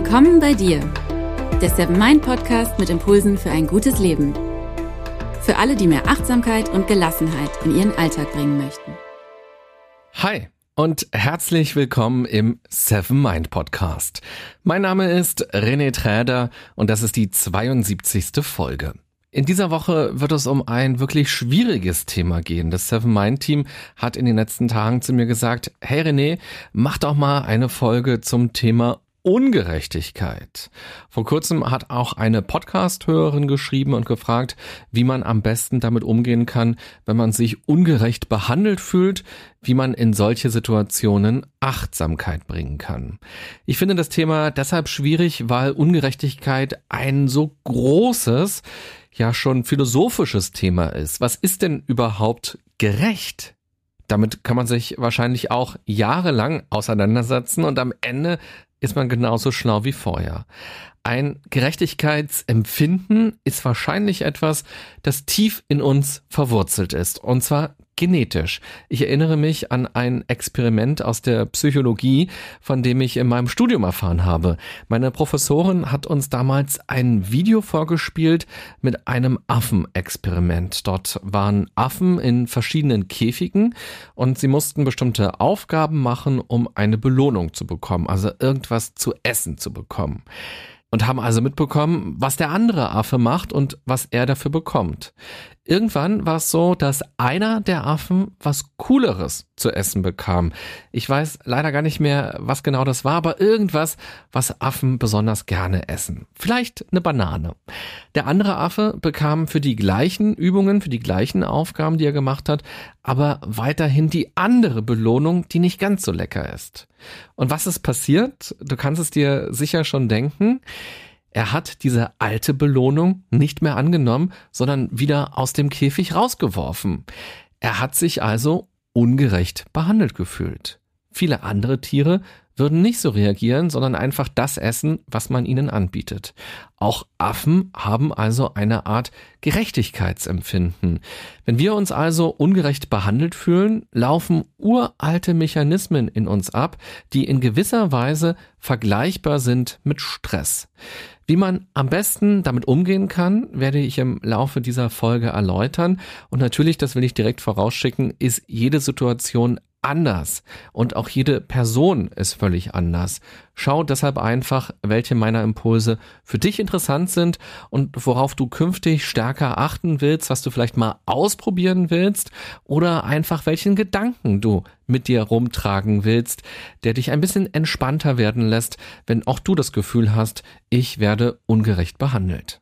Willkommen bei dir, der Seven Mind Podcast mit Impulsen für ein gutes Leben. Für alle, die mehr Achtsamkeit und Gelassenheit in ihren Alltag bringen möchten. Hi und herzlich willkommen im Seven Mind Podcast. Mein Name ist René Träder und das ist die 72. Folge. In dieser Woche wird es um ein wirklich schwieriges Thema gehen. Das Seven Mind Team hat in den letzten Tagen zu mir gesagt, hey René, mach doch mal eine Folge zum Thema Ungerechtigkeit. Vor kurzem hat auch eine Podcast-Hörerin geschrieben und gefragt, wie man am besten damit umgehen kann, wenn man sich ungerecht behandelt fühlt, wie man in solche Situationen Achtsamkeit bringen kann. Ich finde das Thema deshalb schwierig, weil Ungerechtigkeit ein so großes, ja schon philosophisches Thema ist. Was ist denn überhaupt gerecht? Damit kann man sich wahrscheinlich auch jahrelang auseinandersetzen und am Ende ist man genauso schlau wie vorher. Ein Gerechtigkeitsempfinden ist wahrscheinlich etwas, das tief in uns verwurzelt ist. Und zwar genetisch. Ich erinnere mich an ein Experiment aus der Psychologie, von dem ich in meinem Studium erfahren habe. Meine Professorin hat uns damals ein Video vorgespielt mit einem Affenexperiment. Dort waren Affen in verschiedenen Käfigen und sie mussten bestimmte Aufgaben machen, um eine Belohnung zu bekommen, also irgendwas zu essen zu bekommen und haben also mitbekommen, was der andere Affe macht und was er dafür bekommt. Irgendwann war es so, dass einer der Affen was Cooleres zu essen bekam. Ich weiß leider gar nicht mehr, was genau das war, aber irgendwas, was Affen besonders gerne essen. Vielleicht eine Banane. Der andere Affe bekam für die gleichen Übungen, für die gleichen Aufgaben, die er gemacht hat, aber weiterhin die andere Belohnung, die nicht ganz so lecker ist. Und was ist passiert? Du kannst es dir sicher schon denken. Er hat diese alte Belohnung nicht mehr angenommen, sondern wieder aus dem Käfig rausgeworfen. Er hat sich also ungerecht behandelt gefühlt. Viele andere Tiere würden nicht so reagieren, sondern einfach das essen, was man ihnen anbietet. Auch Affen haben also eine Art Gerechtigkeitsempfinden. Wenn wir uns also ungerecht behandelt fühlen, laufen uralte Mechanismen in uns ab, die in gewisser Weise vergleichbar sind mit Stress. Wie man am besten damit umgehen kann, werde ich im Laufe dieser Folge erläutern. Und natürlich, das will ich direkt vorausschicken, ist jede Situation anders und auch jede Person ist völlig anders. Schau deshalb einfach, welche meiner Impulse für dich interessant sind und worauf du künftig stärker achten willst, was du vielleicht mal ausprobieren willst oder einfach welchen Gedanken du mit dir rumtragen willst, der dich ein bisschen entspannter werden lässt, wenn auch du das Gefühl hast, ich werde ungerecht behandelt.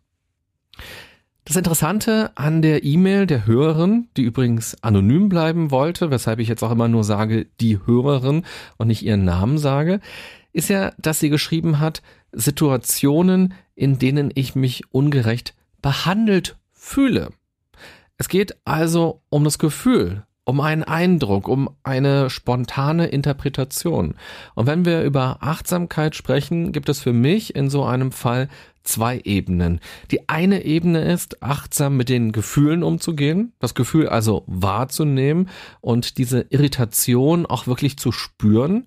Das Interessante an der E-Mail der Hörerin, die übrigens anonym bleiben wollte, weshalb ich jetzt auch immer nur sage, die Hörerin und nicht ihren Namen sage, ist ja, dass sie geschrieben hat, Situationen, in denen ich mich ungerecht behandelt fühle. Es geht also um das Gefühl, um einen Eindruck, um eine spontane Interpretation. Und wenn wir über Achtsamkeit sprechen, gibt es für mich in so einem Fall zwei Ebenen. Die eine Ebene ist, achtsam mit den Gefühlen umzugehen, das Gefühl also wahrzunehmen und diese Irritation auch wirklich zu spüren.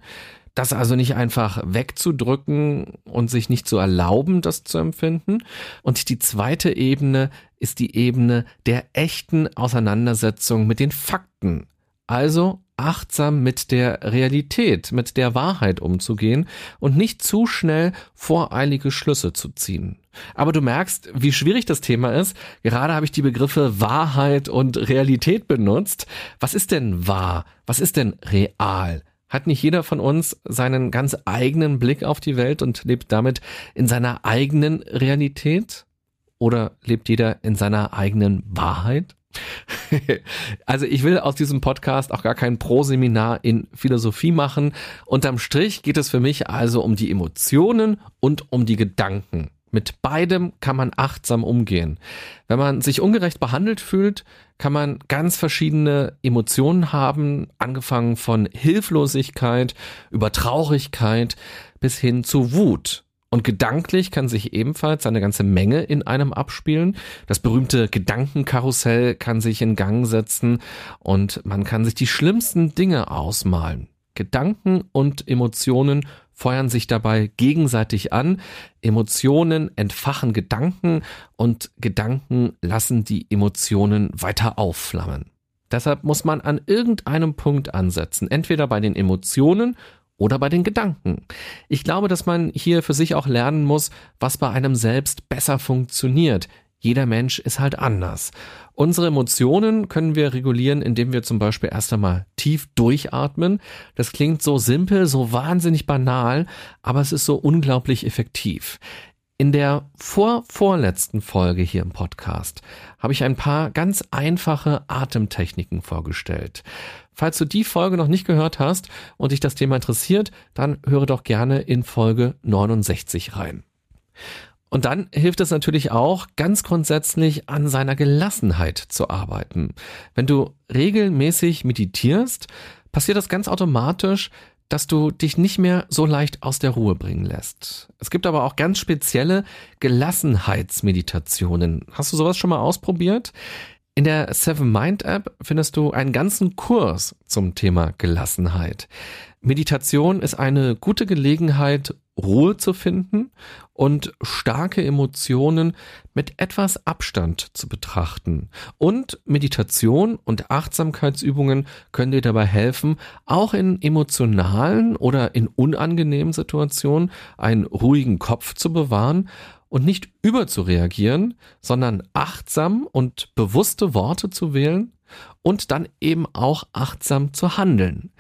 Das also nicht einfach wegzudrücken und sich nicht zu erlauben, das zu empfinden. Und die zweite Ebene ist die Ebene der echten Auseinandersetzung mit den Fakten. Also achtsam mit der Realität, mit der Wahrheit umzugehen und nicht zu schnell voreilige Schlüsse zu ziehen. Aber du merkst, wie schwierig das Thema ist. Gerade habe ich die Begriffe Wahrheit und Realität benutzt. Was ist denn wahr? Was ist denn real? Hat nicht jeder von uns seinen ganz eigenen Blick auf die Welt und lebt damit in seiner eigenen Realität? Oder lebt jeder in seiner eigenen Wahrheit? also ich will aus diesem Podcast auch gar kein Pro-Seminar in Philosophie machen. Unterm Strich geht es für mich also um die Emotionen und um die Gedanken. Mit beidem kann man achtsam umgehen. Wenn man sich ungerecht behandelt fühlt, kann man ganz verschiedene Emotionen haben, angefangen von Hilflosigkeit über Traurigkeit bis hin zu Wut. Und gedanklich kann sich ebenfalls eine ganze Menge in einem abspielen. Das berühmte Gedankenkarussell kann sich in Gang setzen und man kann sich die schlimmsten Dinge ausmalen. Gedanken und Emotionen feuern sich dabei gegenseitig an, Emotionen entfachen Gedanken und Gedanken lassen die Emotionen weiter aufflammen. Deshalb muss man an irgendeinem Punkt ansetzen, entweder bei den Emotionen oder bei den Gedanken. Ich glaube, dass man hier für sich auch lernen muss, was bei einem selbst besser funktioniert. Jeder Mensch ist halt anders. Unsere Emotionen können wir regulieren, indem wir zum Beispiel erst einmal tief durchatmen. Das klingt so simpel, so wahnsinnig banal, aber es ist so unglaublich effektiv. In der vorvorletzten Folge hier im Podcast habe ich ein paar ganz einfache Atemtechniken vorgestellt. Falls du die Folge noch nicht gehört hast und dich das Thema interessiert, dann höre doch gerne in Folge 69 rein. Und dann hilft es natürlich auch, ganz grundsätzlich an seiner Gelassenheit zu arbeiten. Wenn du regelmäßig meditierst, passiert das ganz automatisch, dass du dich nicht mehr so leicht aus der Ruhe bringen lässt. Es gibt aber auch ganz spezielle Gelassenheitsmeditationen. Hast du sowas schon mal ausprobiert? In der Seven Mind App findest du einen ganzen Kurs zum Thema Gelassenheit. Meditation ist eine gute Gelegenheit, Ruhe zu finden und starke Emotionen mit etwas Abstand zu betrachten. Und Meditation und Achtsamkeitsübungen können dir dabei helfen, auch in emotionalen oder in unangenehmen Situationen einen ruhigen Kopf zu bewahren und nicht überzureagieren, sondern achtsam und bewusste Worte zu wählen und dann eben auch achtsam zu handeln.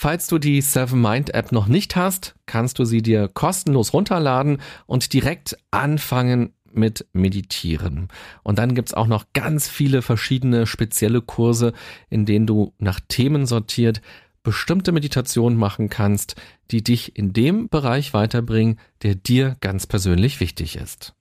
Falls du die Seven Mind App noch nicht hast, kannst du sie dir kostenlos runterladen und direkt anfangen mit Meditieren. Und dann gibt's auch noch ganz viele verschiedene spezielle Kurse, in denen du nach Themen sortiert bestimmte Meditationen machen kannst, die dich in dem Bereich weiterbringen, der dir ganz persönlich wichtig ist.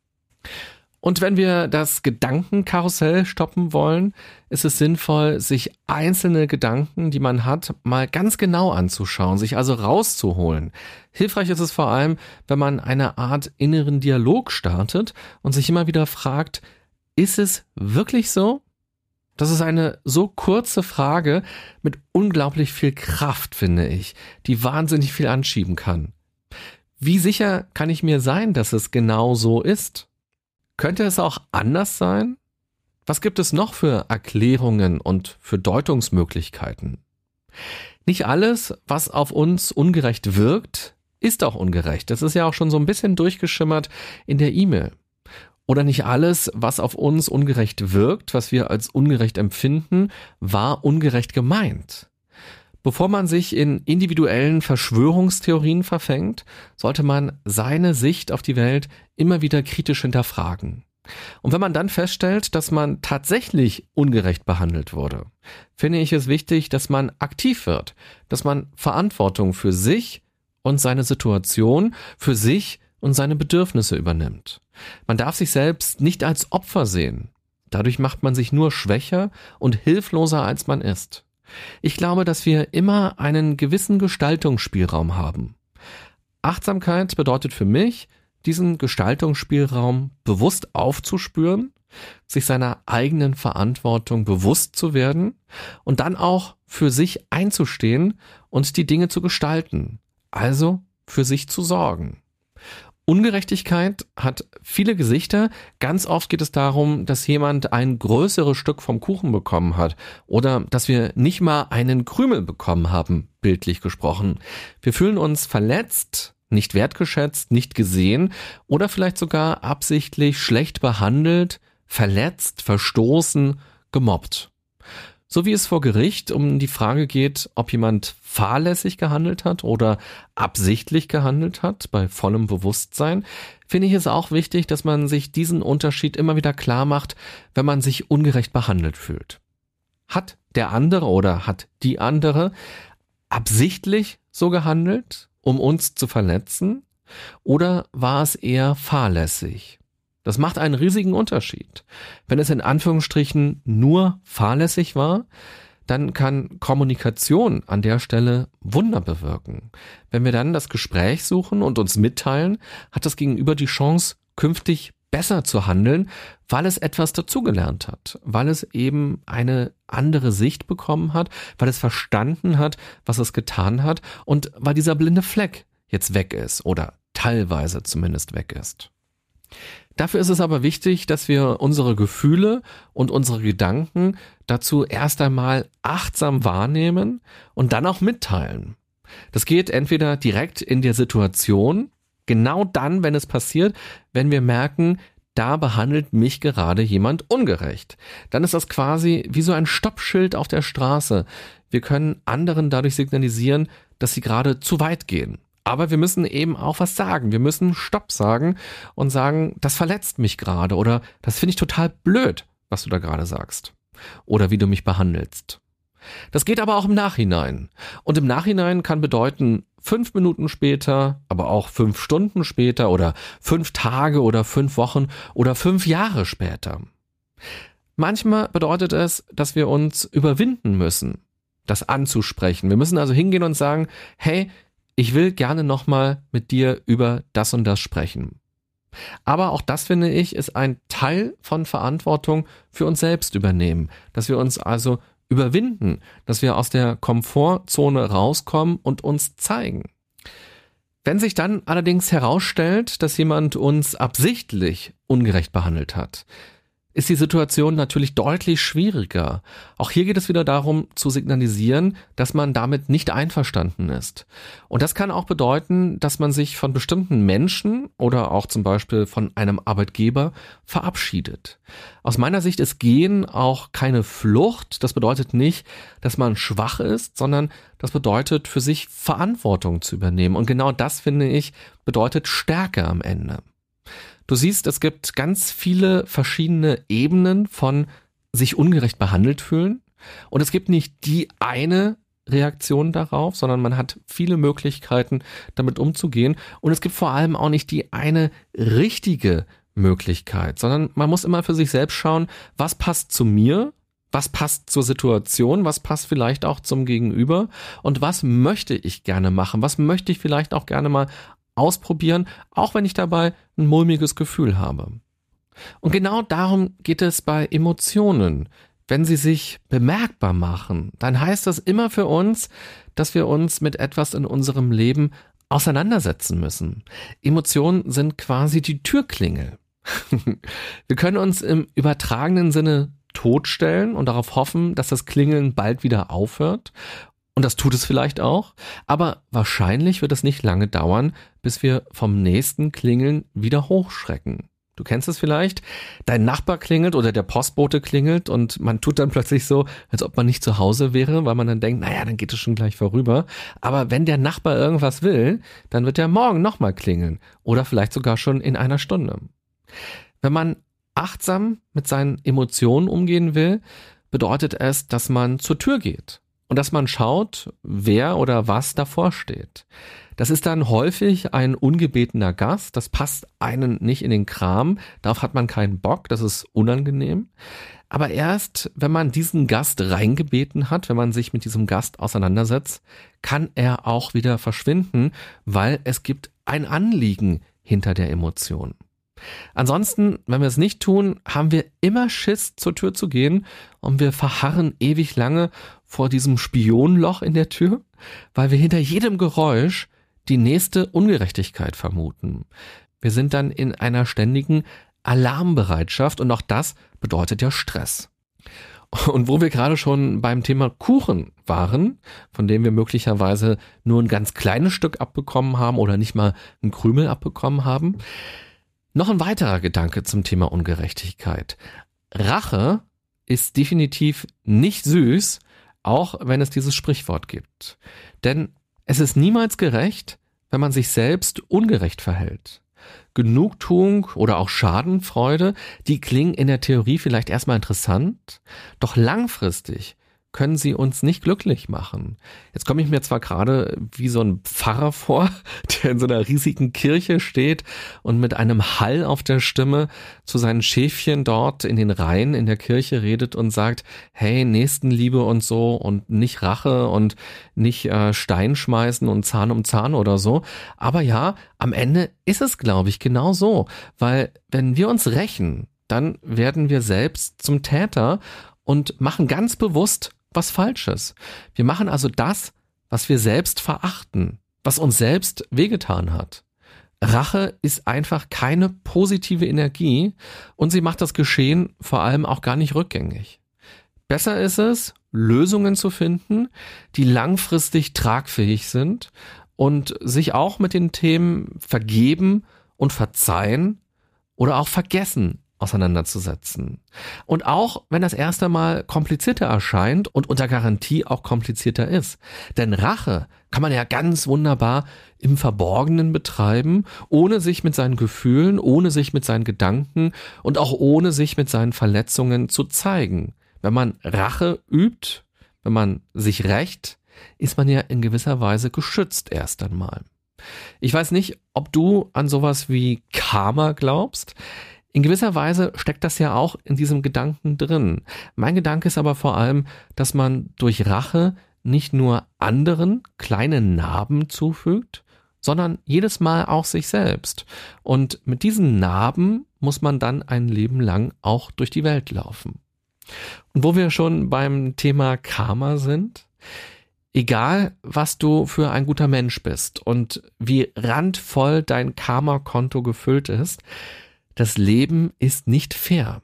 Und wenn wir das Gedankenkarussell stoppen wollen, ist es sinnvoll, sich einzelne Gedanken, die man hat, mal ganz genau anzuschauen, sich also rauszuholen. Hilfreich ist es vor allem, wenn man eine Art inneren Dialog startet und sich immer wieder fragt, ist es wirklich so? Das ist eine so kurze Frage mit unglaublich viel Kraft, finde ich, die wahnsinnig viel anschieben kann. Wie sicher kann ich mir sein, dass es genau so ist? Könnte es auch anders sein? Was gibt es noch für Erklärungen und für Deutungsmöglichkeiten? Nicht alles, was auf uns ungerecht wirkt, ist auch ungerecht. Das ist ja auch schon so ein bisschen durchgeschimmert in der E-Mail. Oder nicht alles, was auf uns ungerecht wirkt, was wir als ungerecht empfinden, war ungerecht gemeint. Bevor man sich in individuellen Verschwörungstheorien verfängt, sollte man seine Sicht auf die Welt immer wieder kritisch hinterfragen. Und wenn man dann feststellt, dass man tatsächlich ungerecht behandelt wurde, finde ich es wichtig, dass man aktiv wird, dass man Verantwortung für sich und seine Situation, für sich und seine Bedürfnisse übernimmt. Man darf sich selbst nicht als Opfer sehen. Dadurch macht man sich nur schwächer und hilfloser, als man ist. Ich glaube, dass wir immer einen gewissen Gestaltungsspielraum haben. Achtsamkeit bedeutet für mich, diesen Gestaltungsspielraum bewusst aufzuspüren, sich seiner eigenen Verantwortung bewusst zu werden und dann auch für sich einzustehen und die Dinge zu gestalten, also für sich zu sorgen. Ungerechtigkeit hat viele Gesichter. Ganz oft geht es darum, dass jemand ein größeres Stück vom Kuchen bekommen hat oder dass wir nicht mal einen Krümel bekommen haben, bildlich gesprochen. Wir fühlen uns verletzt, nicht wertgeschätzt, nicht gesehen oder vielleicht sogar absichtlich schlecht behandelt, verletzt, verstoßen, gemobbt. So wie es vor Gericht um die Frage geht, ob jemand fahrlässig gehandelt hat oder absichtlich gehandelt hat, bei vollem Bewusstsein, finde ich es auch wichtig, dass man sich diesen Unterschied immer wieder klar macht, wenn man sich ungerecht behandelt fühlt. Hat der andere oder hat die andere absichtlich so gehandelt, um uns zu verletzen, oder war es eher fahrlässig? Das macht einen riesigen Unterschied. Wenn es in Anführungsstrichen nur fahrlässig war, dann kann Kommunikation an der Stelle Wunder bewirken. Wenn wir dann das Gespräch suchen und uns mitteilen, hat das Gegenüber die Chance, künftig besser zu handeln, weil es etwas dazugelernt hat, weil es eben eine andere Sicht bekommen hat, weil es verstanden hat, was es getan hat und weil dieser blinde Fleck jetzt weg ist oder teilweise zumindest weg ist. Dafür ist es aber wichtig, dass wir unsere Gefühle und unsere Gedanken dazu erst einmal achtsam wahrnehmen und dann auch mitteilen. Das geht entweder direkt in der Situation, genau dann, wenn es passiert, wenn wir merken, da behandelt mich gerade jemand ungerecht. Dann ist das quasi wie so ein Stoppschild auf der Straße. Wir können anderen dadurch signalisieren, dass sie gerade zu weit gehen. Aber wir müssen eben auch was sagen. Wir müssen Stopp sagen und sagen, das verletzt mich gerade oder das finde ich total blöd, was du da gerade sagst. Oder wie du mich behandelst. Das geht aber auch im Nachhinein. Und im Nachhinein kann bedeuten, fünf Minuten später, aber auch fünf Stunden später oder fünf Tage oder fünf Wochen oder fünf Jahre später. Manchmal bedeutet es, dass wir uns überwinden müssen, das anzusprechen. Wir müssen also hingehen und sagen, hey, ich will gerne nochmal mit dir über das und das sprechen. Aber auch das finde ich, ist ein Teil von Verantwortung für uns selbst übernehmen, dass wir uns also überwinden, dass wir aus der Komfortzone rauskommen und uns zeigen. Wenn sich dann allerdings herausstellt, dass jemand uns absichtlich ungerecht behandelt hat, ist die Situation natürlich deutlich schwieriger. Auch hier geht es wieder darum zu signalisieren, dass man damit nicht einverstanden ist. Und das kann auch bedeuten, dass man sich von bestimmten Menschen oder auch zum Beispiel von einem Arbeitgeber verabschiedet. Aus meiner Sicht ist Gehen auch keine Flucht. Das bedeutet nicht, dass man schwach ist, sondern das bedeutet für sich Verantwortung zu übernehmen. Und genau das finde ich bedeutet Stärke am Ende. Du siehst, es gibt ganz viele verschiedene Ebenen von sich ungerecht behandelt fühlen. Und es gibt nicht die eine Reaktion darauf, sondern man hat viele Möglichkeiten, damit umzugehen. Und es gibt vor allem auch nicht die eine richtige Möglichkeit, sondern man muss immer für sich selbst schauen, was passt zu mir, was passt zur Situation, was passt vielleicht auch zum Gegenüber und was möchte ich gerne machen, was möchte ich vielleicht auch gerne mal ausprobieren, auch wenn ich dabei ein mulmiges Gefühl habe. Und genau darum geht es bei Emotionen. Wenn sie sich bemerkbar machen, dann heißt das immer für uns, dass wir uns mit etwas in unserem Leben auseinandersetzen müssen. Emotionen sind quasi die Türklingel. wir können uns im übertragenen Sinne totstellen und darauf hoffen, dass das Klingeln bald wieder aufhört. Und das tut es vielleicht auch, aber wahrscheinlich wird es nicht lange dauern, bis wir vom nächsten Klingeln wieder hochschrecken. Du kennst es vielleicht, dein Nachbar klingelt oder der Postbote klingelt und man tut dann plötzlich so, als ob man nicht zu Hause wäre, weil man dann denkt, naja, dann geht es schon gleich vorüber. Aber wenn der Nachbar irgendwas will, dann wird er morgen nochmal klingeln oder vielleicht sogar schon in einer Stunde. Wenn man achtsam mit seinen Emotionen umgehen will, bedeutet es, dass man zur Tür geht und dass man schaut, wer oder was davor steht. Das ist dann häufig ein ungebetener Gast, das passt einen nicht in den Kram, darauf hat man keinen Bock, das ist unangenehm. Aber erst, wenn man diesen Gast reingebeten hat, wenn man sich mit diesem Gast auseinandersetzt, kann er auch wieder verschwinden, weil es gibt ein Anliegen hinter der Emotion. Ansonsten, wenn wir es nicht tun, haben wir immer Schiss, zur Tür zu gehen und wir verharren ewig lange vor diesem Spionloch in der Tür, weil wir hinter jedem Geräusch die nächste Ungerechtigkeit vermuten. Wir sind dann in einer ständigen Alarmbereitschaft und auch das bedeutet ja Stress. Und wo wir gerade schon beim Thema Kuchen waren, von dem wir möglicherweise nur ein ganz kleines Stück abbekommen haben oder nicht mal ein Krümel abbekommen haben, noch ein weiterer Gedanke zum Thema Ungerechtigkeit. Rache ist definitiv nicht süß, auch wenn es dieses Sprichwort gibt. Denn es ist niemals gerecht, wenn man sich selbst ungerecht verhält. Genugtuung oder auch Schadenfreude, die klingen in der Theorie vielleicht erstmal interessant, doch langfristig können sie uns nicht glücklich machen. Jetzt komme ich mir zwar gerade wie so ein Pfarrer vor, der in so einer riesigen Kirche steht und mit einem Hall auf der Stimme zu seinen Schäfchen dort in den Reihen in der Kirche redet und sagt, hey, Nächstenliebe und so und nicht Rache und nicht äh, Stein schmeißen und Zahn um Zahn oder so. Aber ja, am Ende ist es, glaube ich, genau so, weil wenn wir uns rächen, dann werden wir selbst zum Täter und machen ganz bewusst was Falsches. Wir machen also das, was wir selbst verachten, was uns selbst wehgetan hat. Rache ist einfach keine positive Energie und sie macht das Geschehen vor allem auch gar nicht rückgängig. Besser ist es, Lösungen zu finden, die langfristig tragfähig sind und sich auch mit den Themen vergeben und verzeihen oder auch vergessen auseinanderzusetzen. Und auch wenn das erste Mal komplizierter erscheint und unter Garantie auch komplizierter ist. Denn Rache kann man ja ganz wunderbar im Verborgenen betreiben, ohne sich mit seinen Gefühlen, ohne sich mit seinen Gedanken und auch ohne sich mit seinen Verletzungen zu zeigen. Wenn man Rache übt, wenn man sich rächt, ist man ja in gewisser Weise geschützt erst einmal. Ich weiß nicht, ob du an sowas wie Karma glaubst. In gewisser Weise steckt das ja auch in diesem Gedanken drin. Mein Gedanke ist aber vor allem, dass man durch Rache nicht nur anderen kleine Narben zufügt, sondern jedes Mal auch sich selbst. Und mit diesen Narben muss man dann ein Leben lang auch durch die Welt laufen. Und wo wir schon beim Thema Karma sind, egal was du für ein guter Mensch bist und wie randvoll dein Karma-Konto gefüllt ist, das Leben ist nicht fair.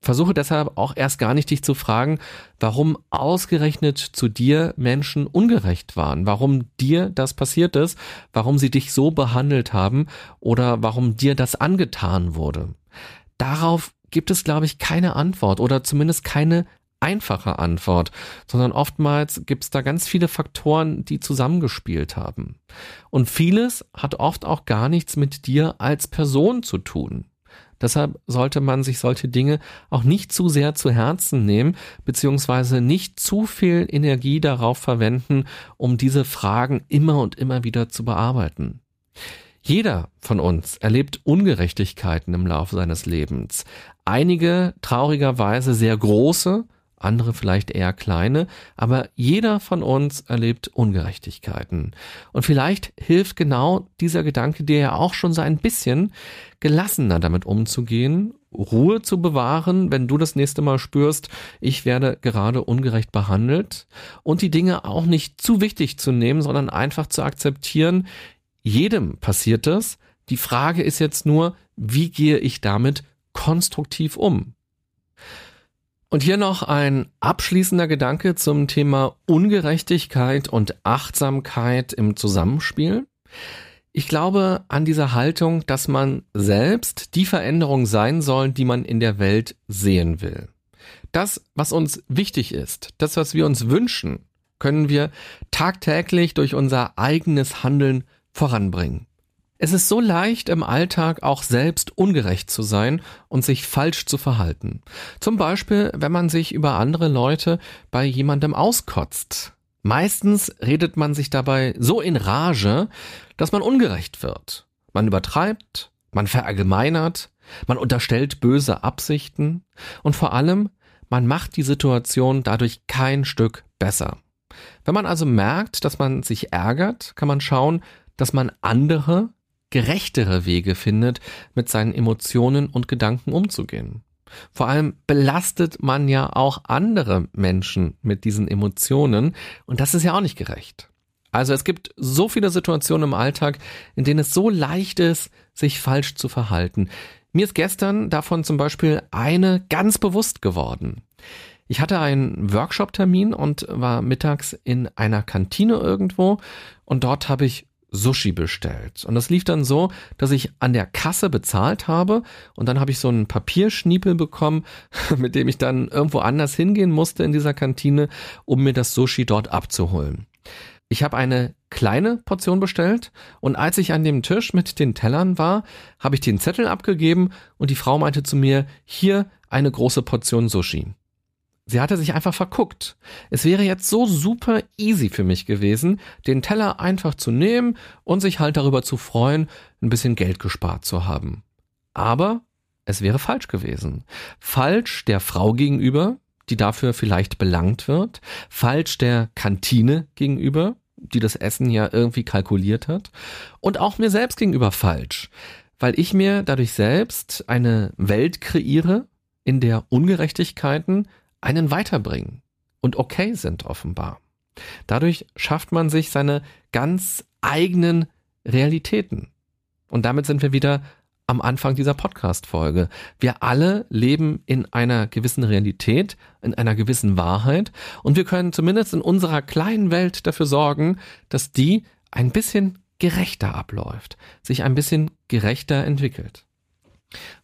Versuche deshalb auch erst gar nicht dich zu fragen, warum ausgerechnet zu dir Menschen ungerecht waren, warum dir das passiert ist, warum sie dich so behandelt haben oder warum dir das angetan wurde. Darauf gibt es, glaube ich, keine Antwort oder zumindest keine einfache Antwort, sondern oftmals gibt es da ganz viele Faktoren, die zusammengespielt haben. Und vieles hat oft auch gar nichts mit dir als Person zu tun. Deshalb sollte man sich solche Dinge auch nicht zu sehr zu Herzen nehmen, beziehungsweise nicht zu viel Energie darauf verwenden, um diese Fragen immer und immer wieder zu bearbeiten. Jeder von uns erlebt Ungerechtigkeiten im Laufe seines Lebens. Einige traurigerweise sehr große, andere vielleicht eher kleine, aber jeder von uns erlebt Ungerechtigkeiten. Und vielleicht hilft genau dieser Gedanke dir ja auch schon so ein bisschen gelassener damit umzugehen, Ruhe zu bewahren, wenn du das nächste Mal spürst, ich werde gerade ungerecht behandelt und die Dinge auch nicht zu wichtig zu nehmen, sondern einfach zu akzeptieren, jedem passiert das. Die Frage ist jetzt nur, wie gehe ich damit konstruktiv um? Und hier noch ein abschließender Gedanke zum Thema Ungerechtigkeit und Achtsamkeit im Zusammenspiel. Ich glaube an dieser Haltung, dass man selbst die Veränderung sein soll, die man in der Welt sehen will. Das, was uns wichtig ist, das, was wir uns wünschen, können wir tagtäglich durch unser eigenes Handeln voranbringen. Es ist so leicht im Alltag auch selbst ungerecht zu sein und sich falsch zu verhalten. Zum Beispiel, wenn man sich über andere Leute bei jemandem auskotzt. Meistens redet man sich dabei so in Rage, dass man ungerecht wird. Man übertreibt, man verallgemeinert, man unterstellt böse Absichten und vor allem, man macht die Situation dadurch kein Stück besser. Wenn man also merkt, dass man sich ärgert, kann man schauen, dass man andere gerechtere Wege findet, mit seinen Emotionen und Gedanken umzugehen. Vor allem belastet man ja auch andere Menschen mit diesen Emotionen und das ist ja auch nicht gerecht. Also es gibt so viele Situationen im Alltag, in denen es so leicht ist, sich falsch zu verhalten. Mir ist gestern davon zum Beispiel eine ganz bewusst geworden. Ich hatte einen Workshop-Termin und war mittags in einer Kantine irgendwo und dort habe ich Sushi bestellt. Und das lief dann so, dass ich an der Kasse bezahlt habe und dann habe ich so einen Papierschniepel bekommen, mit dem ich dann irgendwo anders hingehen musste in dieser Kantine, um mir das Sushi dort abzuholen. Ich habe eine kleine Portion bestellt und als ich an dem Tisch mit den Tellern war, habe ich den Zettel abgegeben und die Frau meinte zu mir, hier eine große Portion Sushi. Sie hatte sich einfach verguckt. Es wäre jetzt so super easy für mich gewesen, den Teller einfach zu nehmen und sich halt darüber zu freuen, ein bisschen Geld gespart zu haben. Aber es wäre falsch gewesen. Falsch der Frau gegenüber, die dafür vielleicht belangt wird, falsch der Kantine gegenüber, die das Essen ja irgendwie kalkuliert hat, und auch mir selbst gegenüber falsch, weil ich mir dadurch selbst eine Welt kreiere, in der Ungerechtigkeiten einen weiterbringen und okay sind offenbar. Dadurch schafft man sich seine ganz eigenen Realitäten. Und damit sind wir wieder am Anfang dieser Podcast-Folge. Wir alle leben in einer gewissen Realität, in einer gewissen Wahrheit und wir können zumindest in unserer kleinen Welt dafür sorgen, dass die ein bisschen gerechter abläuft, sich ein bisschen gerechter entwickelt.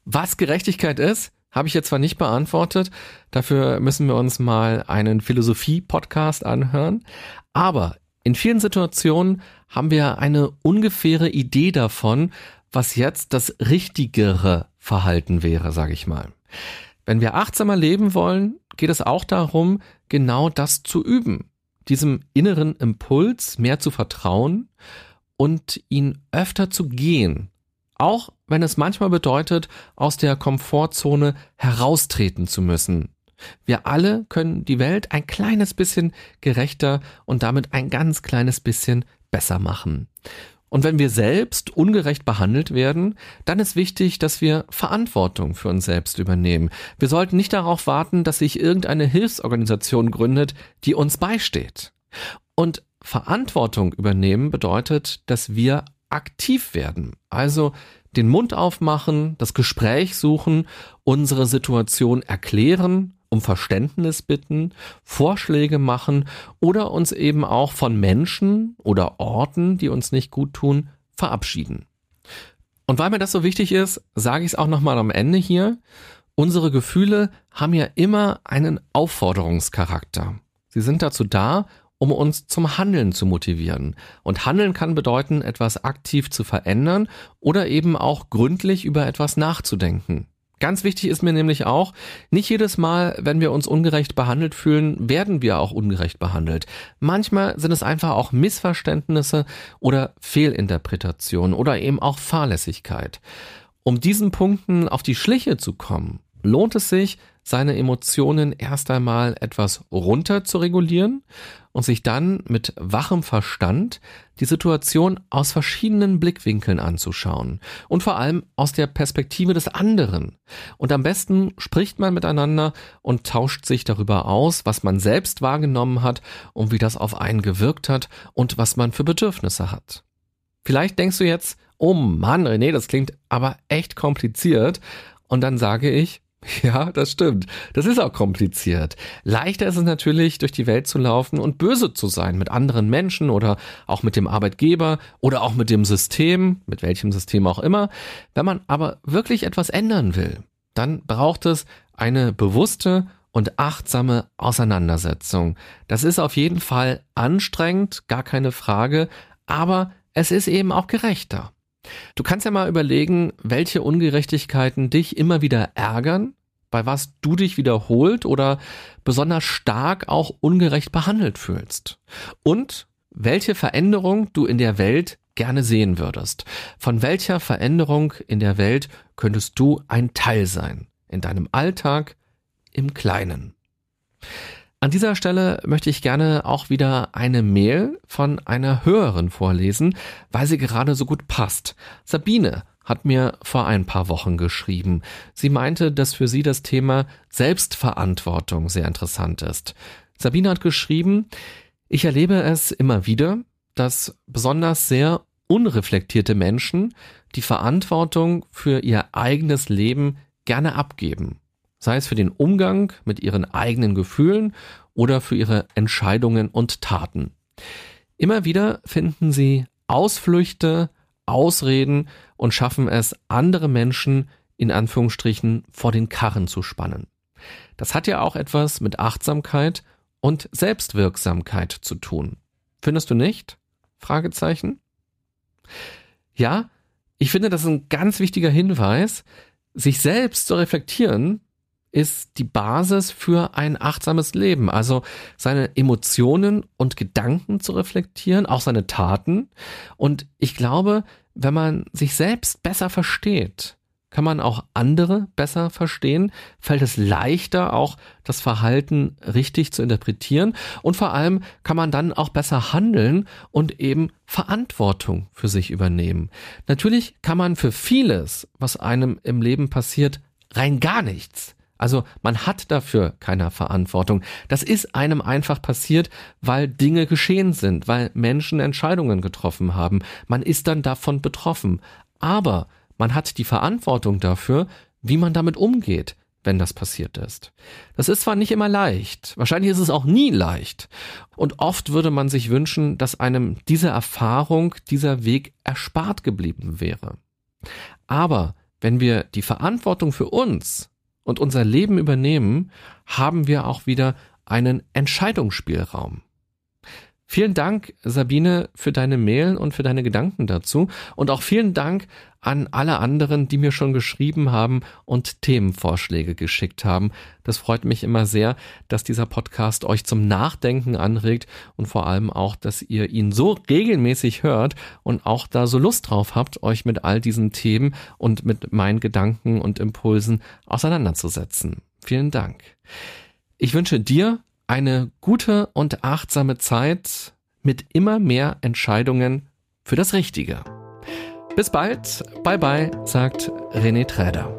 Was Gerechtigkeit ist, habe ich jetzt zwar nicht beantwortet, dafür müssen wir uns mal einen Philosophie-Podcast anhören, aber in vielen Situationen haben wir eine ungefähre Idee davon, was jetzt das richtigere Verhalten wäre, sage ich mal. Wenn wir achtsamer leben wollen, geht es auch darum, genau das zu üben, diesem inneren Impuls mehr zu vertrauen und ihn öfter zu gehen, auch wenn es manchmal bedeutet, aus der Komfortzone heraustreten zu müssen. Wir alle können die Welt ein kleines bisschen gerechter und damit ein ganz kleines bisschen besser machen. Und wenn wir selbst ungerecht behandelt werden, dann ist wichtig, dass wir Verantwortung für uns selbst übernehmen. Wir sollten nicht darauf warten, dass sich irgendeine Hilfsorganisation gründet, die uns beisteht. Und Verantwortung übernehmen bedeutet, dass wir aktiv werden. Also den Mund aufmachen, das Gespräch suchen, unsere Situation erklären um Verständnis bitten, Vorschläge machen oder uns eben auch von Menschen oder Orten, die uns nicht gut tun, verabschieden. Und weil mir das so wichtig ist, sage ich es auch nochmal am Ende hier. Unsere Gefühle haben ja immer einen Aufforderungscharakter. Sie sind dazu da, um uns zum Handeln zu motivieren. Und Handeln kann bedeuten, etwas aktiv zu verändern oder eben auch gründlich über etwas nachzudenken. Ganz wichtig ist mir nämlich auch, nicht jedes Mal, wenn wir uns ungerecht behandelt fühlen, werden wir auch ungerecht behandelt. Manchmal sind es einfach auch Missverständnisse oder Fehlinterpretationen oder eben auch Fahrlässigkeit. Um diesen Punkten auf die Schliche zu kommen, lohnt es sich, seine Emotionen erst einmal etwas runter zu regulieren und sich dann mit wachem Verstand die Situation aus verschiedenen Blickwinkeln anzuschauen und vor allem aus der Perspektive des anderen. Und am besten spricht man miteinander und tauscht sich darüber aus, was man selbst wahrgenommen hat und wie das auf einen gewirkt hat und was man für Bedürfnisse hat. Vielleicht denkst du jetzt, oh Mann, René, das klingt aber echt kompliziert. Und dann sage ich, Ja, das stimmt. Das ist auch kompliziert. Leichter ist es natürlich, durch die Welt zu laufen und böse zu sein mit anderen Menschen oder auch mit dem Arbeitgeber oder auch mit dem System, mit welchem System auch immer. Wenn man aber wirklich etwas ändern will, dann braucht es eine bewusste und achtsame Auseinandersetzung. Das ist auf jeden Fall anstrengend, gar keine Frage, aber es ist eben auch gerechter. Du kannst ja mal überlegen, welche Ungerechtigkeiten dich immer wieder ärgern, bei was du dich wiederholt oder besonders stark auch ungerecht behandelt fühlst. Und welche Veränderung du in der Welt gerne sehen würdest. Von welcher Veränderung in der Welt könntest du ein Teil sein? In deinem Alltag, im Kleinen. An dieser Stelle möchte ich gerne auch wieder eine Mail von einer Hörerin vorlesen, weil sie gerade so gut passt. Sabine hat mir vor ein paar Wochen geschrieben. Sie meinte, dass für sie das Thema Selbstverantwortung sehr interessant ist. Sabine hat geschrieben, ich erlebe es immer wieder, dass besonders sehr unreflektierte Menschen die Verantwortung für ihr eigenes Leben gerne abgeben sei es für den Umgang mit ihren eigenen Gefühlen oder für ihre Entscheidungen und Taten. Immer wieder finden sie Ausflüchte, Ausreden und schaffen es, andere Menschen in Anführungsstrichen vor den Karren zu spannen. Das hat ja auch etwas mit Achtsamkeit und Selbstwirksamkeit zu tun. Findest du nicht? Fragezeichen. Ja, ich finde, das ist ein ganz wichtiger Hinweis, sich selbst zu reflektieren, ist die Basis für ein achtsames Leben. Also seine Emotionen und Gedanken zu reflektieren, auch seine Taten. Und ich glaube, wenn man sich selbst besser versteht, kann man auch andere besser verstehen, fällt es leichter, auch das Verhalten richtig zu interpretieren und vor allem kann man dann auch besser handeln und eben Verantwortung für sich übernehmen. Natürlich kann man für vieles, was einem im Leben passiert, rein gar nichts Also man hat dafür keine Verantwortung. Das ist einem einfach passiert, weil Dinge geschehen sind, weil Menschen Entscheidungen getroffen haben. Man ist dann davon betroffen. Aber man hat die Verantwortung dafür, wie man damit umgeht, wenn das passiert ist. Das ist zwar nicht immer leicht, wahrscheinlich ist es auch nie leicht. Und oft würde man sich wünschen, dass einem diese Erfahrung, dieser Weg erspart geblieben wäre. Aber wenn wir die Verantwortung für uns und unser Leben übernehmen, haben wir auch wieder einen Entscheidungsspielraum. Vielen Dank, Sabine, für deine Mail und für deine Gedanken dazu. Und auch vielen Dank an alle anderen, die mir schon geschrieben haben und Themenvorschläge geschickt haben. Das freut mich immer sehr, dass dieser Podcast euch zum Nachdenken anregt und vor allem auch, dass ihr ihn so regelmäßig hört und auch da so Lust drauf habt, euch mit all diesen Themen und mit meinen Gedanken und Impulsen auseinanderzusetzen. Vielen Dank. Ich wünsche dir eine gute und achtsame Zeit mit immer mehr Entscheidungen für das Richtige. Bis bald, bye bye, sagt René Träder.